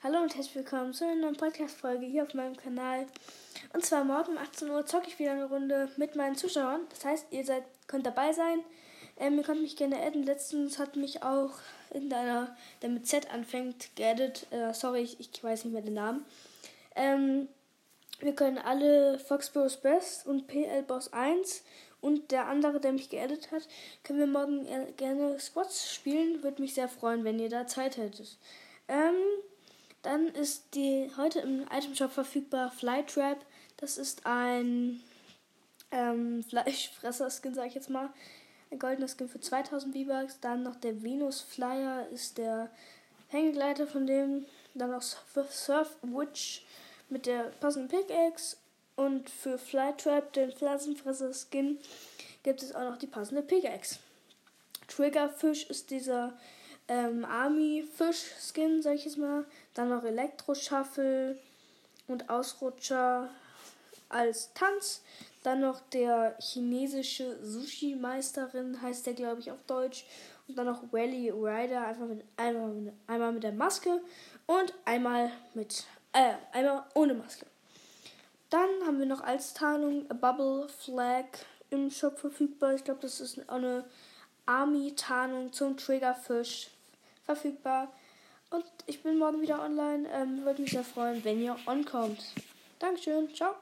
Hallo und herzlich willkommen zu einer neuen Podcast-Folge hier auf meinem Kanal. Und zwar morgen um 18 Uhr zocke ich wieder eine Runde mit meinen Zuschauern. Das heißt, ihr seid, könnt dabei sein. Ähm, ihr könnt mich gerne adden. Letztens hat mich auch irgendeiner, der mit Z anfängt, geaddet. Äh, sorry, ich, ich, weiß nicht mehr den Namen. Ähm, wir können alle Foxboroughs Best und PL Boss 1 und der andere, der mich geaddet hat, können wir morgen gerne Squads spielen. Würde mich sehr freuen, wenn ihr da Zeit hättet. Ähm, dann ist die heute im Item Shop verfügbar Flytrap. Das ist ein ähm, Fleischfresser-Skin, sag ich jetzt mal. Ein goldener Skin für 2000 V-Bucks. Dann noch der Venus Flyer ist der Hängegleiter von dem. Dann noch Surf Witch mit der passenden Pickaxe. Und für Flytrap, den Pflanzenfresser-Skin, gibt es auch noch die passende Pickaxe. Triggerfisch ist dieser ähm, Army-Fisch-Skin, sag ich jetzt mal. Dann noch Elektro-Shuffle und Ausrutscher als Tanz. Dann noch der chinesische Sushi-Meisterin, heißt der, glaube ich, auf Deutsch. Und dann noch Rally Rider, einfach mit, einmal, mit, einmal mit der Maske und einmal mit, äh, einmal ohne Maske. Dann haben wir noch als Tarnung A Bubble Flag im Shop verfügbar. Ich glaube, das ist auch eine Army-Tarnung zum Triggerfisch verfügbar. Und ich bin morgen wieder online. Ähm, Würde mich sehr freuen, wenn ihr onkommt. Dankeschön. Ciao.